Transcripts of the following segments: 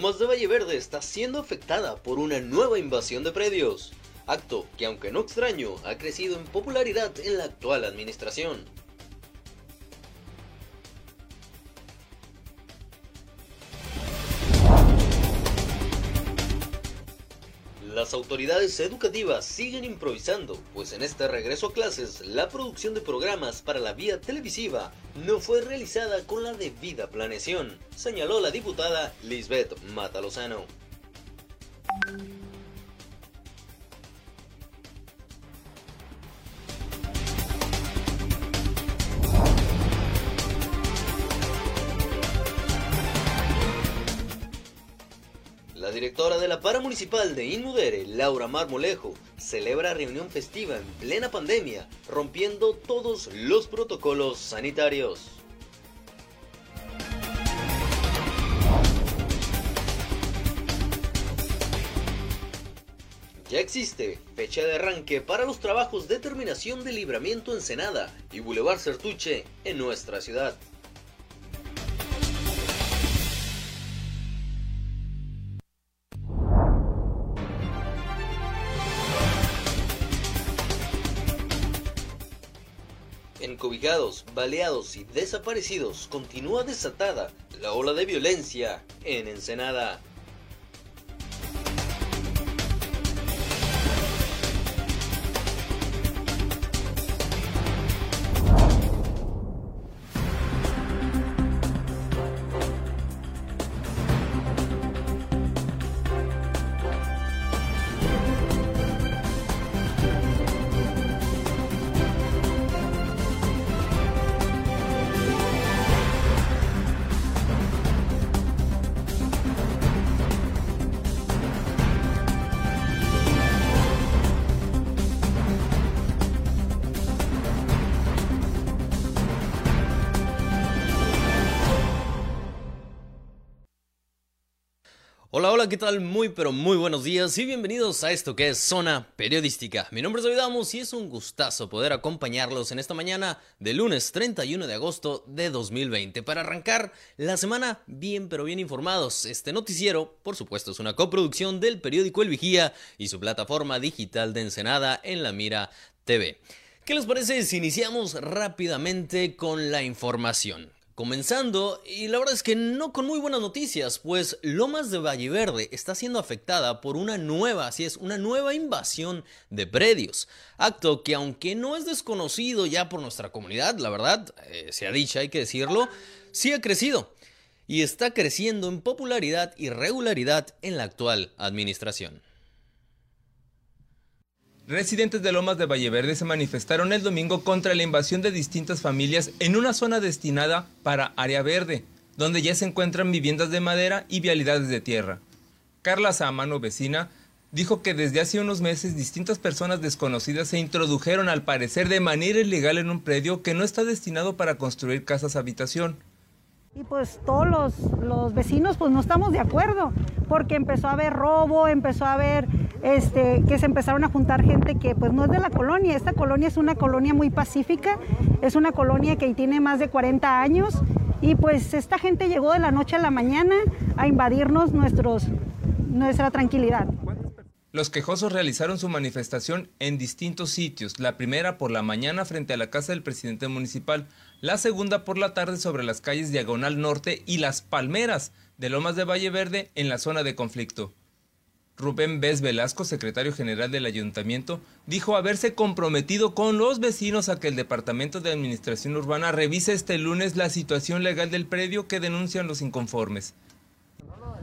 Lomas de Valle Verde está siendo afectada por una nueva invasión de predios, acto que aunque no extraño ha crecido en popularidad en la actual administración. Las autoridades educativas siguen improvisando, pues en este regreso a clases la producción de programas para la vía televisiva no fue realizada con la debida planeación, señaló la diputada Lisbeth Matalozano. Directora de la para municipal de Inmudere, Laura Marmolejo, celebra reunión festiva en plena pandemia, rompiendo todos los protocolos sanitarios. Ya existe fecha de arranque para los trabajos de terminación de libramiento Ensenada y Boulevard Certuche en nuestra ciudad. Encobijados, baleados y desaparecidos, continúa desatada la ola de violencia en Ensenada. Hola, hola, ¿qué tal? Muy, pero muy buenos días y bienvenidos a esto que es Zona Periodística. Mi nombre es David Amos y es un gustazo poder acompañarlos en esta mañana de lunes 31 de agosto de 2020 para arrancar la semana bien, pero bien informados. Este noticiero, por supuesto, es una coproducción del periódico El Vigía y su plataforma digital de Ensenada en La Mira TV. ¿Qué les parece si iniciamos rápidamente con la información? Comenzando, y la verdad es que no con muy buenas noticias, pues Lomas de Valle Verde está siendo afectada por una nueva, así es, una nueva invasión de predios. Acto que aunque no es desconocido ya por nuestra comunidad, la verdad, eh, se ha dicho, hay que decirlo, sí ha crecido. Y está creciendo en popularidad y regularidad en la actual administración. Residentes de Lomas de Valleverde se manifestaron el domingo contra la invasión de distintas familias en una zona destinada para área verde, donde ya se encuentran viviendas de madera y vialidades de tierra. Carla Samano, vecina, dijo que desde hace unos meses distintas personas desconocidas se introdujeron al parecer de manera ilegal en un predio que no está destinado para construir casas habitación. Y pues todos los, los, vecinos pues no estamos de acuerdo, porque empezó a haber robo, empezó a haber este, que se empezaron a juntar gente que pues no es de la colonia. Esta colonia es una colonia muy pacífica, es una colonia que tiene más de 40 años y pues esta gente llegó de la noche a la mañana a invadirnos nuestros, nuestra tranquilidad. Los quejosos realizaron su manifestación en distintos sitios, la primera por la mañana frente a la casa del presidente municipal, la segunda por la tarde sobre las calles Diagonal Norte y Las Palmeras de Lomas de Valle Verde en la zona de conflicto. Rubén Bez Velasco, secretario general del ayuntamiento, dijo haberse comprometido con los vecinos a que el Departamento de Administración Urbana revise este lunes la situación legal del predio que denuncian los inconformes.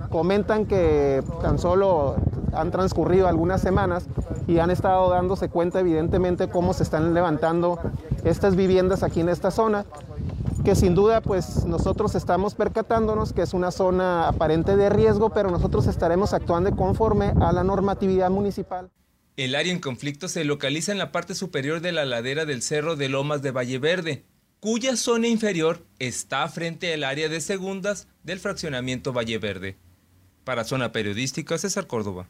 Comentan que tan solo han transcurrido algunas semanas y han estado dándose cuenta evidentemente cómo se están levantando estas viviendas aquí en esta zona, que sin duda pues nosotros estamos percatándonos que es una zona aparente de riesgo, pero nosotros estaremos actuando conforme a la normatividad municipal. El área en conflicto se localiza en la parte superior de la ladera del Cerro de Lomas de Valle Verde, cuya zona inferior está frente al área de segundas del fraccionamiento Valle Verde. Para Zona Periodística, César Córdoba.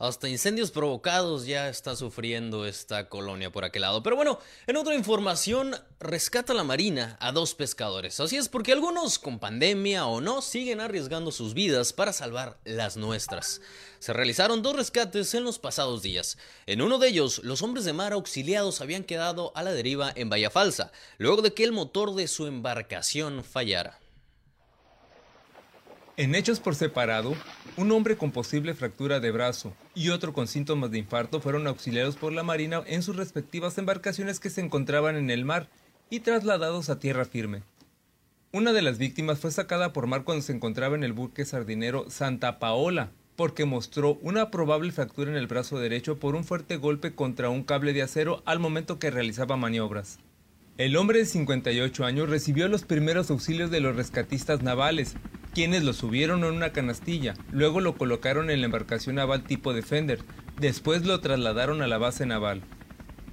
Hasta incendios provocados ya está sufriendo esta colonia por aquel lado. Pero bueno, en otra información, rescata la Marina a dos pescadores. Así es porque algunos, con pandemia o no, siguen arriesgando sus vidas para salvar las nuestras. Se realizaron dos rescates en los pasados días. En uno de ellos, los hombres de mar auxiliados habían quedado a la deriva en Bahía Falsa, luego de que el motor de su embarcación fallara. En hechos por separado, un hombre con posible fractura de brazo y otro con síntomas de infarto fueron auxiliados por la Marina en sus respectivas embarcaciones que se encontraban en el mar y trasladados a tierra firme. Una de las víctimas fue sacada por mar cuando se encontraba en el buque sardinero Santa Paola, porque mostró una probable fractura en el brazo derecho por un fuerte golpe contra un cable de acero al momento que realizaba maniobras. El hombre de 58 años recibió los primeros auxilios de los rescatistas navales, quienes lo subieron en una canastilla, luego lo colocaron en la embarcación naval tipo Defender, después lo trasladaron a la base naval.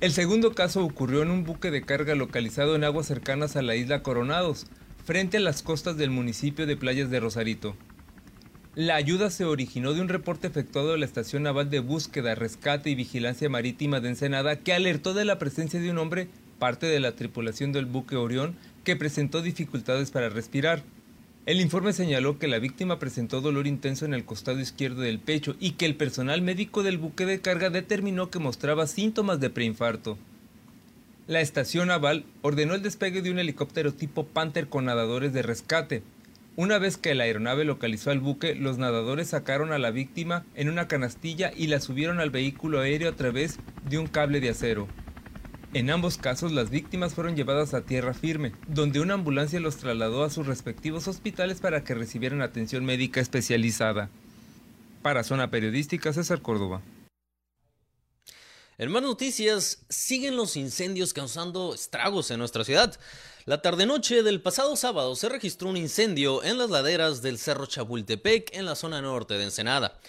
El segundo caso ocurrió en un buque de carga localizado en aguas cercanas a la isla Coronados, frente a las costas del municipio de Playas de Rosarito. La ayuda se originó de un reporte efectuado a la Estación Naval de Búsqueda, Rescate y Vigilancia Marítima de Ensenada que alertó de la presencia de un hombre, parte de la tripulación del buque Orión, que presentó dificultades para respirar. El informe señaló que la víctima presentó dolor intenso en el costado izquierdo del pecho y que el personal médico del buque de carga determinó que mostraba síntomas de preinfarto. La estación naval ordenó el despegue de un helicóptero tipo Panther con nadadores de rescate. Una vez que la aeronave localizó al buque, los nadadores sacaron a la víctima en una canastilla y la subieron al vehículo aéreo a través de un cable de acero. En ambos casos, las víctimas fueron llevadas a tierra firme, donde una ambulancia los trasladó a sus respectivos hospitales para que recibieran atención médica especializada. Para Zona Periodística, César Córdoba. En más noticias, siguen los incendios causando estragos en nuestra ciudad. La tarde-noche del pasado sábado se registró un incendio en las laderas del Cerro Chapultepec en la zona norte de Ensenada.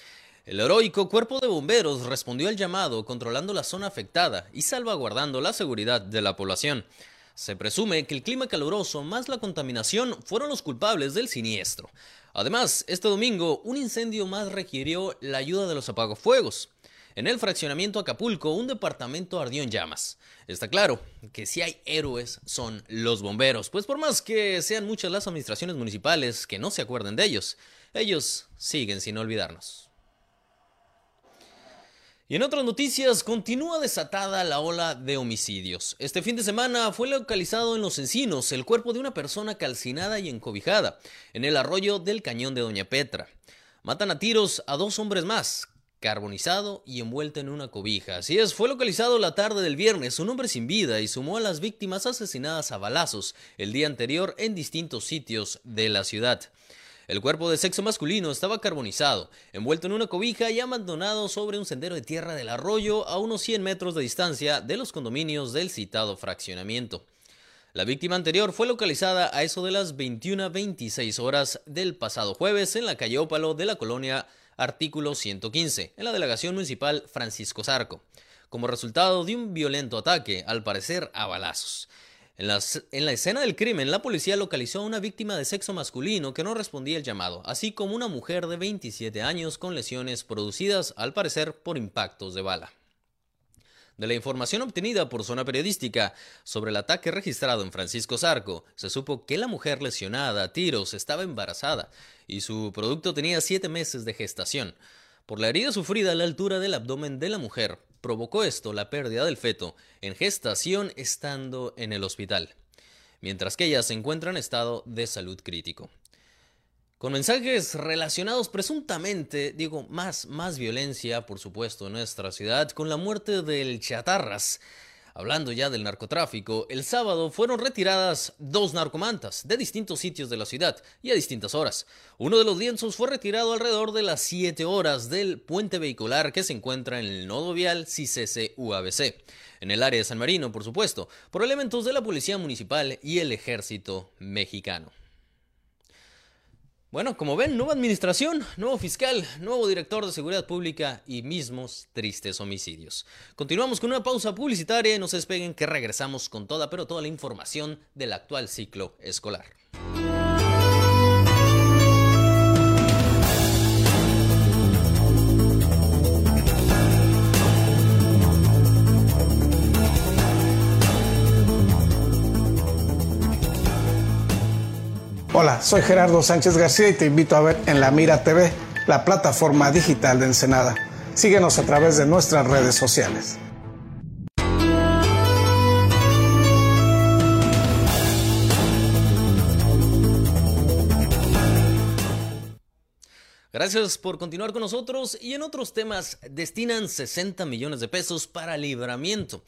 El heroico cuerpo de bomberos respondió al llamado controlando la zona afectada y salvaguardando la seguridad de la población. Se presume que el clima caluroso más la contaminación fueron los culpables del siniestro. Además, este domingo un incendio más requirió la ayuda de los apagafuegos. En el fraccionamiento Acapulco, un departamento ardió en llamas. Está claro que si hay héroes son los bomberos, pues por más que sean muchas las administraciones municipales que no se acuerden de ellos, ellos siguen sin olvidarnos. Y en otras noticias, continúa desatada la ola de homicidios. Este fin de semana fue localizado en Los Encinos el cuerpo de una persona calcinada y encobijada en el arroyo del cañón de Doña Petra. Matan a tiros a dos hombres más, carbonizado y envuelto en una cobija. Así es, fue localizado la tarde del viernes un hombre sin vida y sumó a las víctimas asesinadas a balazos el día anterior en distintos sitios de la ciudad. El cuerpo de sexo masculino estaba carbonizado, envuelto en una cobija y abandonado sobre un sendero de tierra del arroyo a unos 100 metros de distancia de los condominios del citado fraccionamiento. La víctima anterior fue localizada a eso de las 21.26 horas del pasado jueves en la calle Ópalo de la colonia Artículo 115, en la delegación municipal Francisco Zarco, como resultado de un violento ataque, al parecer a balazos. En, la escena del crimen, la policía localizó a una víctima de sexo masculino que no respondía el llamado, así como una mujer de 27 años con lesiones producidas, al parecer, por impactos de bala. De la información obtenida por zona periodística sobre el ataque registrado en Francisco Zarco, se supo que la mujer lesionada a tiros estaba embarazada y su producto tenía siete meses de gestación. Por la herida sufrida a la altura del abdomen de la mujer, provocó esto la pérdida del feto en gestación estando en el hospital, mientras que ella se encuentra en estado de salud crítico. Con mensajes relacionados presuntamente, digo, más, más violencia, por supuesto, en nuestra ciudad, con la muerte del Chatarras, Hablando ya del narcotráfico, el sábado fueron retiradas dos narcomantas de distintos sitios de la ciudad y a distintas horas. Uno de los lienzos fue retirado alrededor de las 7 horas del puente vehicular que se encuentra en el nodo vial CICC-UABC, en el área de San Marino, por supuesto, por elementos de la Policía Municipal y el Ejército Mexicano. Bueno, como ven, nueva administración, nuevo fiscal, nuevo director de seguridad pública y mismos tristes homicidios. Continuamos con una pausa publicitaria y no se despeguen que regresamos con toda, pero toda la información del actual ciclo escolar. Hola, soy Gerardo Sánchez García y te invito a ver en La Mira TV, la plataforma digital de Ensenada. Síguenos a través de nuestras redes sociales. Gracias por continuar con nosotros y en otros temas destinan 60 millones de pesos para libramiento.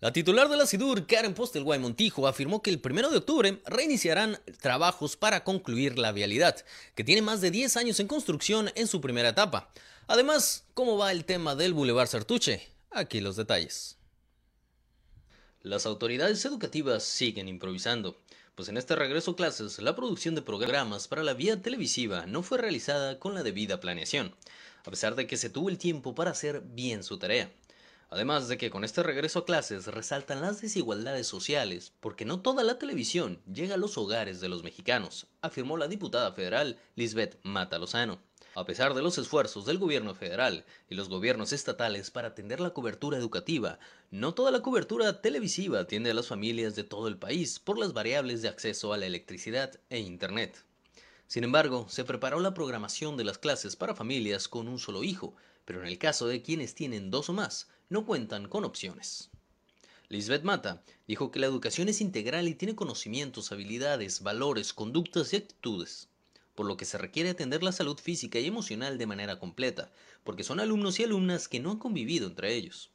La titular de la SIDUR, Karen Postelguay Montijo, afirmó que el 1 de octubre reiniciarán trabajos para concluir la vialidad, que tiene más de 10 años en construcción en su primera etapa. Además, ¿cómo va el tema del Boulevard Sartuche? Aquí los detalles. Las autoridades educativas siguen improvisando pues en este regreso a clases la producción de programas para la vía televisiva no fue realizada con la debida planeación, a pesar de que se tuvo el tiempo para hacer bien su tarea. Además de que con este regreso a clases resaltan las desigualdades sociales, porque no toda la televisión llega a los hogares de los mexicanos, afirmó la diputada federal Lisbeth Mata Lozano. A pesar de los esfuerzos del gobierno federal y los gobiernos estatales para atender la cobertura educativa, no toda la cobertura televisiva atiende a las familias de todo el país por las variables de acceso a la electricidad e Internet. Sin embargo, se preparó la programación de las clases para familias con un solo hijo, pero en el caso de quienes tienen dos o más, no cuentan con opciones. Lisbeth Mata dijo que la educación es integral y tiene conocimientos, habilidades, valores, conductas y actitudes por lo que se requiere atender la salud física y emocional de manera completa, porque son alumnos y alumnas que no han convivido entre ellos.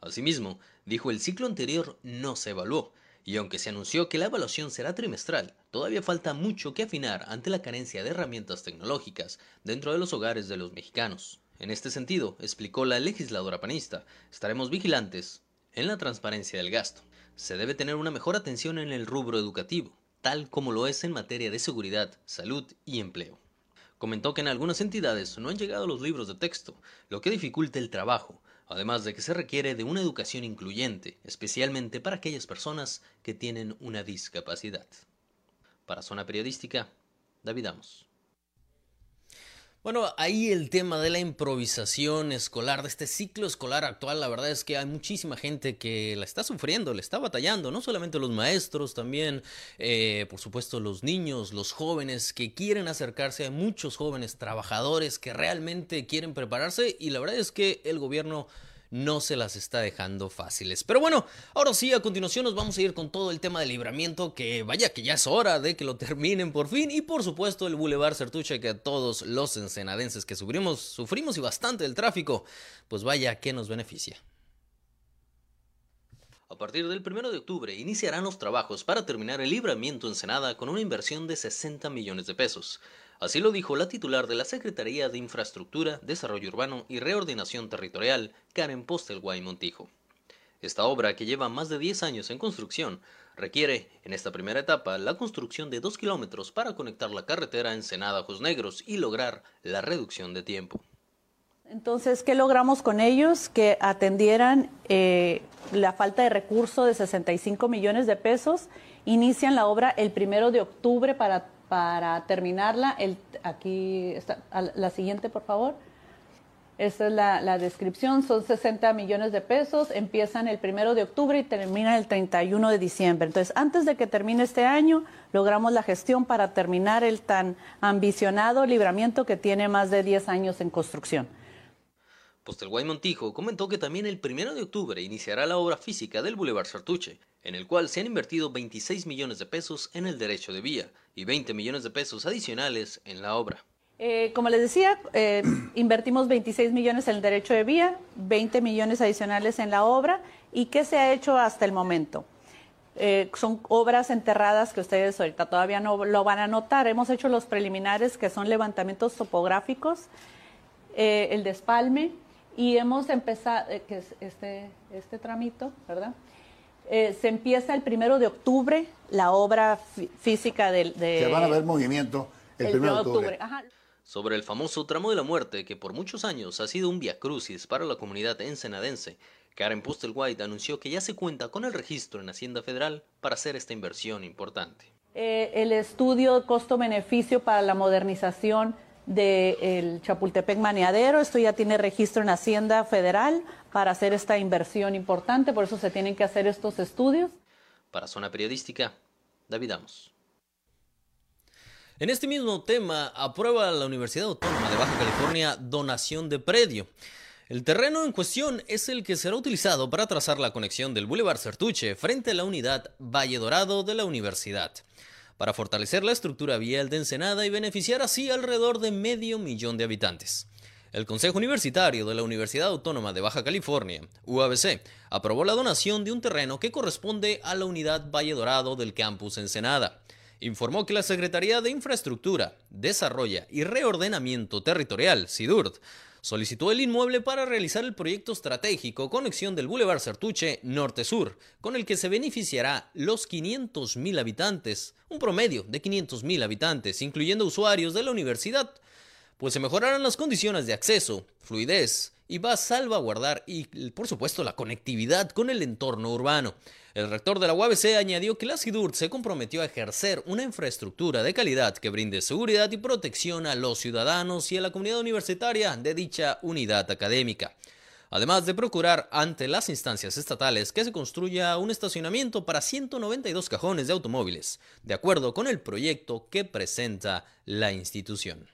Asimismo, dijo el ciclo anterior no se evaluó, y aunque se anunció que la evaluación será trimestral, todavía falta mucho que afinar ante la carencia de herramientas tecnológicas dentro de los hogares de los mexicanos. En este sentido, explicó la legisladora panista, estaremos vigilantes en la transparencia del gasto. Se debe tener una mejor atención en el rubro educativo, tal como lo es en materia de seguridad, salud y empleo. Comentó que en algunas entidades no han llegado los libros de texto, lo que dificulta el trabajo, además de que se requiere de una educación incluyente, especialmente para aquellas personas que tienen una discapacidad. Para Zona Periodística, David Amos. Bueno, ahí el tema de la improvisación escolar, de este ciclo escolar actual, la verdad es que hay muchísima gente que la está sufriendo, le está batallando, no solamente los maestros, también, eh, por supuesto, los niños, los jóvenes que quieren acercarse, hay muchos jóvenes trabajadores que realmente quieren prepararse y la verdad es que el gobierno no se las está dejando fáciles. Pero bueno, ahora sí, a continuación nos vamos a ir con todo el tema del libramiento, que vaya que ya es hora de que lo terminen por fin, y por supuesto el Boulevard Certuche, que a todos los ensenadenses que sufrimos, sufrimos y bastante del tráfico, pues vaya que nos beneficia. A partir del 1 de octubre iniciarán los trabajos para terminar el libramiento en Senada con una inversión de 60 millones de pesos. Así lo dijo la titular de la Secretaría de Infraestructura, Desarrollo Urbano y Reordinación Territorial, Karen Postelguay Montijo. Esta obra, que lleva más de 10 años en construcción, requiere, en esta primera etapa, la construcción de 2 kilómetros para conectar la carretera Ensenada-Ojos Negros y lograr la reducción de tiempo. Entonces, ¿qué logramos con ellos? Que atendieran eh, la falta de recurso de 65 millones de pesos. Inician la obra el primero de octubre para para terminarla, el, aquí está, la siguiente, por favor. Esta es la, descripción, son 60 millones de pesos, empiezan el primero de octubre y terminan el 31 de diciembre. Entonces, antes de que termine este año, logramos la gestión para terminar el tan ambicionado libramiento que tiene más de 10 años en construcción. Postelguay Montijo comentó que también el 1 de octubre iniciará la obra física del Boulevard Sartuche, en el cual se han invertido 26 millones de pesos en el derecho de vía y 20 millones de pesos adicionales en la obra. Eh, como les decía, eh, invertimos 26 millones en el derecho de vía, 20 millones adicionales en la obra. ¿Y qué se ha hecho hasta el momento? Eh, son obras enterradas que ustedes ahorita todavía no lo van a notar. Hemos hecho los preliminares que son levantamientos topográficos, el despalme, y hemos empezado, eh, que es este, este tramito, ¿verdad? Eh, se empieza el primero de octubre la obra física del... De, se van a ver movimiento el, primero de octubre. Sobre el famoso tramo de la muerte, que por muchos años ha sido un via crucis para la comunidad ensenadense, Karen Pustelwhite anunció que ya se cuenta con el registro en Hacienda Federal para hacer esta inversión importante. Eh, el estudio costo-beneficio para la modernización del Chapultepec Maneadero. Esto ya tiene registro en Hacienda Federal para hacer esta inversión importante, por eso se tienen que hacer estos estudios. Para Zona Periodística, David Amos. En este mismo tema, aprueba la Universidad Autónoma de Baja California donación de predio. El terreno en cuestión es el que será utilizado para trazar la conexión del Boulevard Certuche frente a la unidad Valle Dorado de la universidad, para fortalecer la estructura vial de Ensenada y beneficiar así alrededor de medio millón de habitantes. El Consejo Universitario de la Universidad Autónoma de Baja California, UABC, aprobó la donación de un terreno que corresponde a la unidad Valle Dorado del campus Ensenada. Informó que la Secretaría de Infraestructura, Desarrollo y Reordenamiento Territorial, SIDURT, solicitó el inmueble para realizar el proyecto estratégico Conexión del Boulevard Certuche Norte-Sur, con el que se beneficiará los 500.000 habitantes, un promedio de 500.000 habitantes, incluyendo usuarios de la universidad, pues se mejorarán las condiciones de acceso, fluidez y va a salvaguardar y por supuesto la conectividad con el entorno urbano. El rector de la UABC añadió que la SIDURT se comprometió a ejercer una infraestructura de calidad que brinde seguridad y protección a los ciudadanos y a la comunidad universitaria de dicha unidad académica. Además de procurar ante las instancias estatales que se construya un estacionamiento para 192 cajones de automóviles, de acuerdo con el proyecto que presenta la institución.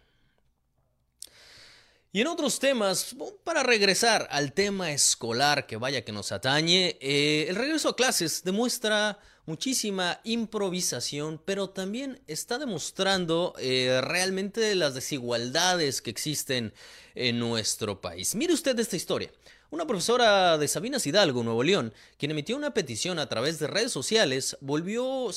Y en otros temas, para regresar al tema escolar que vaya que nos atañe, eh, el regreso a clases demuestra muchísima improvisación, pero también está demostrando eh, realmente las desigualdades que existen en nuestro país. Mire usted esta historia. Una profesora de Sabinas Hidalgo, Nuevo León, quien emitió una petición a través de redes sociales, se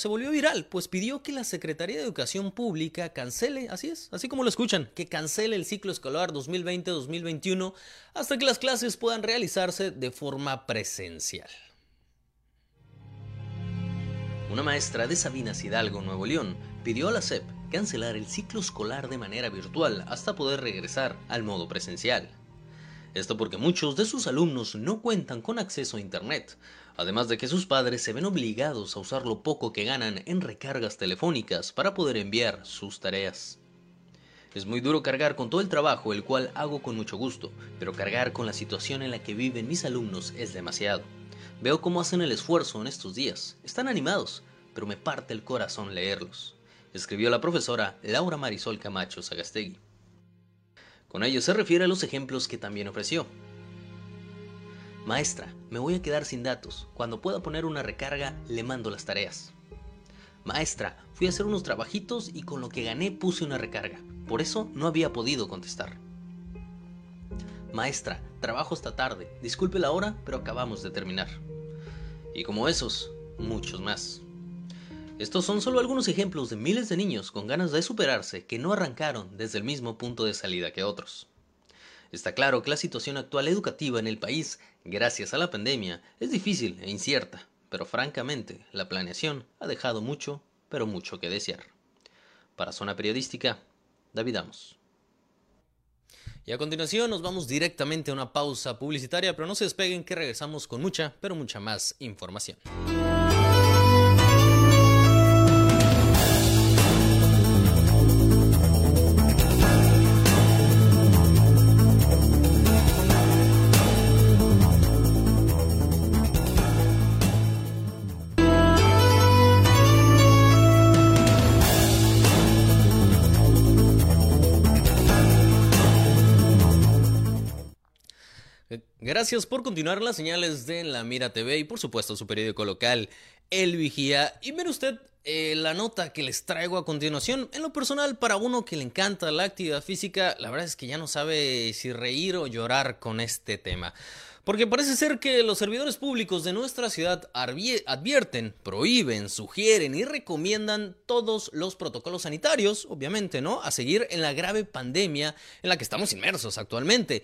volvió viral, pues pidió que la Secretaría de Educación Pública cancele, así es, así como lo escuchan, que cancele el ciclo escolar 2020-2021 hasta que las clases puedan realizarse de forma presencial. Una maestra de Sabinas Hidalgo, Nuevo León, pidió a la SEP cancelar el ciclo escolar de manera virtual hasta poder regresar al modo presencial. Esto porque muchos de sus alumnos no cuentan con acceso a Internet, además de que sus padres se ven obligados a usar lo poco que ganan en recargas telefónicas para poder enviar sus tareas. Es muy duro cargar con todo el trabajo, el cual hago con mucho gusto, pero cargar con la situación en la que viven mis alumnos es demasiado. Veo cómo hacen el esfuerzo en estos días. Están animados, pero me parte el corazón leerlos. Escribió la profesora Laura Marisol Camacho Sagastegui. Con ello se refiere a los ejemplos que también ofreció. Maestra, me voy a quedar sin datos. Cuando pueda poner una recarga, le mando las tareas. Maestra, fui a hacer unos trabajitos y con lo que gané puse una recarga. Por eso no había podido contestar. Maestra, trabajo esta tarde. Disculpe la hora, pero acabamos de terminar. Y como esos, muchos más. Estos son solo algunos ejemplos de miles de niños con ganas de superarse que no arrancaron desde el mismo punto de salida que otros. Está claro que la situación actual educativa en el país, gracias a la pandemia, es difícil e incierta, pero francamente la planeación ha dejado mucho, pero mucho que desear. Para Zona Periodística, David Amos. Y a continuación nos vamos directamente a una pausa publicitaria, pero no se despeguen que regresamos con mucha, pero mucha más información. Gracias por continuar las señales de La Mira TV y por supuesto su periódico local, El Vigía. Y mire usted eh, la nota que les traigo a continuación. En lo personal, para uno que le encanta la actividad física, la verdad es que ya no sabe si reír o llorar con este tema. Porque parece ser que los servidores públicos de nuestra ciudad advierten, prohíben, sugieren y recomiendan todos los protocolos sanitarios, obviamente, ¿no? A seguir en la grave pandemia en la que estamos inmersos actualmente.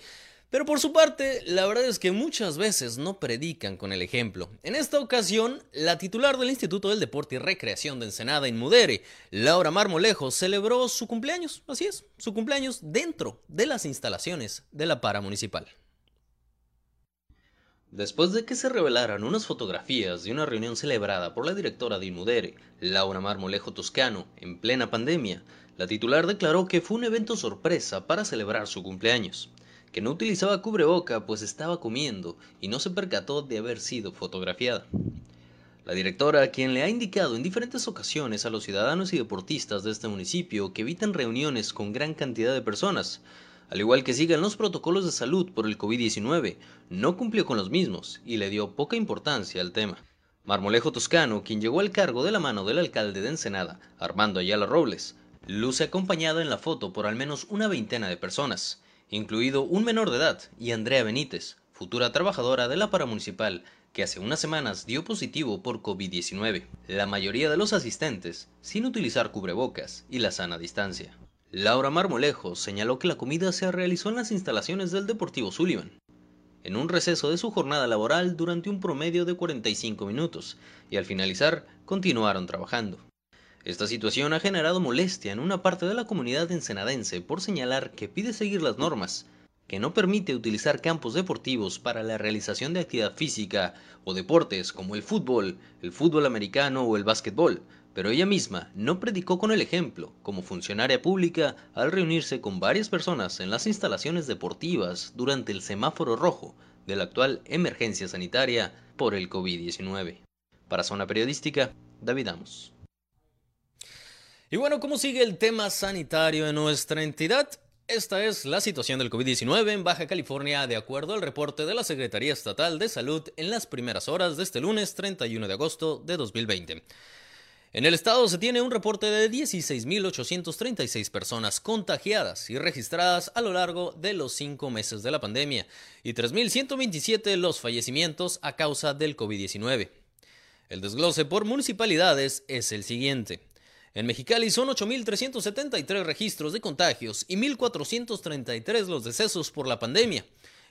Pero por su parte, la verdad es que muchas veces no predican con el ejemplo. En esta ocasión, la titular del Instituto del Deporte y Recreación de Ensenada, Inmudere, Laura Marmolejo, celebró su cumpleaños, así es, su cumpleaños dentro de las instalaciones de la para municipal. Después de que se revelaran unas fotografías de una reunión celebrada por la directora de Inmudere, Laura Marmolejo Toscano, en plena pandemia, la titular declaró que fue un evento sorpresa para celebrar su cumpleaños que no utilizaba cubreboca pues estaba comiendo y no se percató de haber sido fotografiada. La directora, quien le ha indicado en diferentes ocasiones a los ciudadanos y deportistas de este municipio que eviten reuniones con gran cantidad de personas, al igual que sigan los protocolos de salud por el COVID-19, no cumplió con los mismos y le dio poca importancia al tema. Marmolejo Toscano, quien llegó al cargo de la mano del alcalde de Ensenada, Armando Ayala Robles, luce acompañado en la foto por al menos una veintena de personas, incluido un menor de edad y Andrea Benítez, futura trabajadora de la paramunicipal, que hace unas semanas dio positivo por COVID-19, la mayoría de los asistentes sin utilizar cubrebocas y la sana distancia. Laura Marmolejo señaló que la comida se realizó en las instalaciones del Deportivo Sullivan, en un receso de su jornada laboral durante un promedio de 45 minutos, y al finalizar continuaron trabajando. Esta situación ha generado molestia en una parte de la comunidad ensenadense por señalar que pide seguir las normas, que no permite utilizar campos deportivos para la realización de actividad física o deportes como el fútbol, el fútbol americano o el básquetbol, pero ella misma no predicó con el ejemplo como funcionaria pública al reunirse con varias personas en las instalaciones deportivas durante el semáforo rojo de la actual emergencia sanitaria por el COVID-19. Para Zona Periodística, David Amos. Y bueno, ¿cómo sigue el tema sanitario en nuestra entidad? Esta es la situación del COVID-19 en Baja California de acuerdo al reporte de la Secretaría Estatal de Salud en las primeras horas de este lunes 31 de agosto de 2020. En el estado se tiene un reporte de 16.836 personas contagiadas y registradas a lo largo de los cinco meses de la pandemia y 3.127 los fallecimientos a causa del COVID-19. El desglose por municipalidades es el siguiente. En Mexicali son 8.373 registros de contagios y 1.433 los decesos por la pandemia.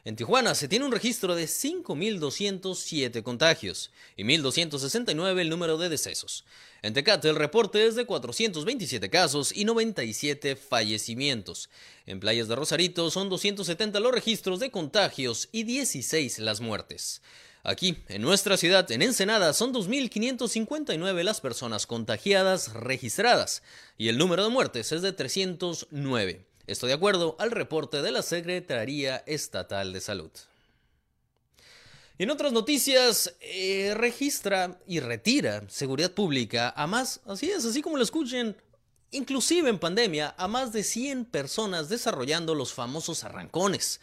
En Tijuana se tiene un registro de 5.207 contagios y 1.269 el número de decesos. En Tecate el reporte es de 427 casos y 97 fallecimientos. En Playas de Rosarito son 270 los registros de contagios y 16 las muertes. Aquí, en nuestra ciudad, en Ensenada, son 2.559 las personas contagiadas registradas y el número de muertes es de 309. Esto de acuerdo al reporte de la Secretaría Estatal de Salud. En otras noticias, eh, registra y retira seguridad pública a más, así es, así como lo escuchen, inclusive en pandemia, a más de 100 personas desarrollando los famosos arrancones.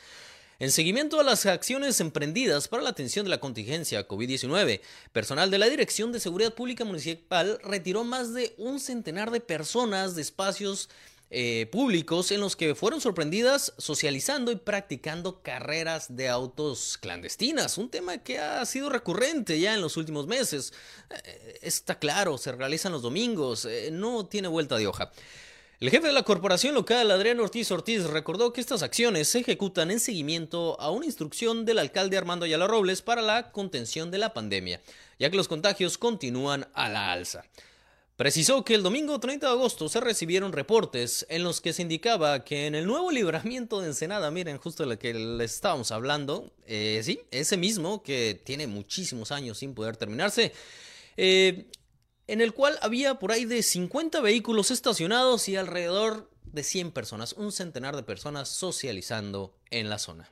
En seguimiento a las acciones emprendidas para la atención de la contingencia COVID-19, personal de la Dirección de Seguridad Pública Municipal retiró más de un centenar de personas de espacios eh, públicos en los que fueron sorprendidas socializando y practicando carreras de autos clandestinas, un tema que ha sido recurrente ya en los últimos meses. Eh, está claro, se realizan los domingos, eh, no tiene vuelta de hoja. El jefe de la corporación local, Adrián Ortiz Ortiz, recordó que estas acciones se ejecutan en seguimiento a una instrucción del alcalde Armando Ayala Robles para la contención de la pandemia, ya que los contagios continúan a la alza. Precisó que el domingo 30 de agosto se recibieron reportes en los que se indicaba que en el nuevo libramiento de Ensenada, miren, justo lo que les estábamos hablando, eh, sí, ese mismo que tiene muchísimos años sin poder terminarse, eh, en el cual había por ahí de 50 vehículos estacionados y alrededor de 100 personas, un centenar de personas socializando en la zona.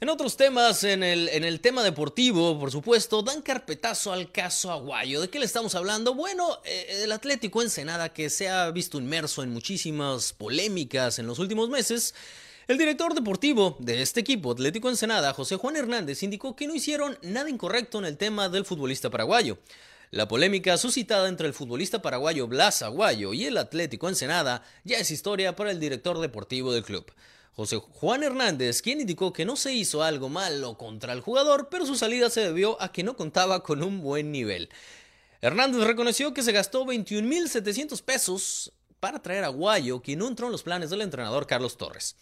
En otros temas, en el, en el, tema deportivo, por supuesto, dan carpetazo al caso Aguayo. ¿De qué le estamos hablando? Bueno, eh, el Atlético Ensenada, que se ha visto inmerso en muchísimas polémicas en los últimos meses, el director deportivo de este equipo, Atlético Ensenada, José Juan Hernández, indicó que no hicieron nada incorrecto en el tema del futbolista paraguayo. La polémica suscitada entre el futbolista paraguayo Blas Aguayo y el Atlético Ensenada ya es historia para el director deportivo del club. José Juan Hernández, quien indicó que no se hizo algo malo contra el jugador, pero su salida se debió a que no contaba con un buen nivel. Hernández reconoció que se gastó 21.700 pesos para traer a Guayo, quien no entró en los planes del entrenador Carlos Torres.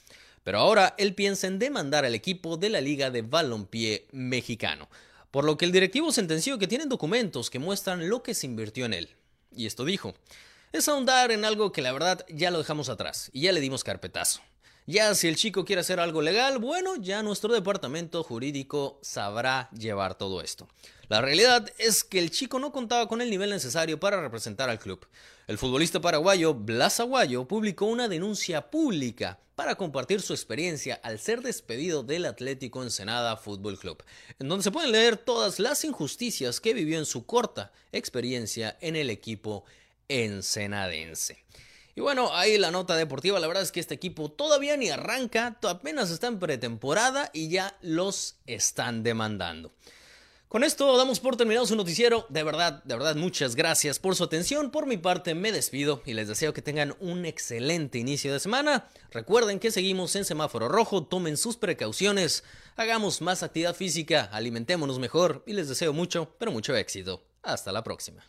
Pero ahora él piensa en demandar al equipo de la Liga de Balompié mexicano, por lo que el directivo sentenció que tienen documentos que muestran lo que se invirtió en él. Y esto dijo, es ahondar en algo que la verdad ya lo dejamos atrás y ya le dimos carpetazo. Ya si el chico quiere hacer algo legal, bueno, ya nuestro departamento jurídico sabrá llevar todo esto. La realidad es que el chico no contaba con el nivel necesario para representar al club. El futbolista paraguayo Blas Aguayo publicó una denuncia pública para compartir su experiencia al ser despedido del Atlético Ensenada Fútbol Club, en donde se pueden leer todas las injusticias que vivió en su corta experiencia en el equipo ensenadense. Y bueno, ahí la nota deportiva, la verdad es que este equipo todavía ni arranca, apenas está en pretemporada y ya los están demandando. Con esto damos por terminado su noticiero. De verdad, de verdad, muchas gracias por su atención. Por mi parte, me despido y les deseo que tengan un excelente inicio de semana. Recuerden que seguimos en semáforo rojo, tomen sus precauciones, hagamos más actividad física, alimentémonos mejor y les deseo mucho, pero mucho éxito. Hasta la próxima.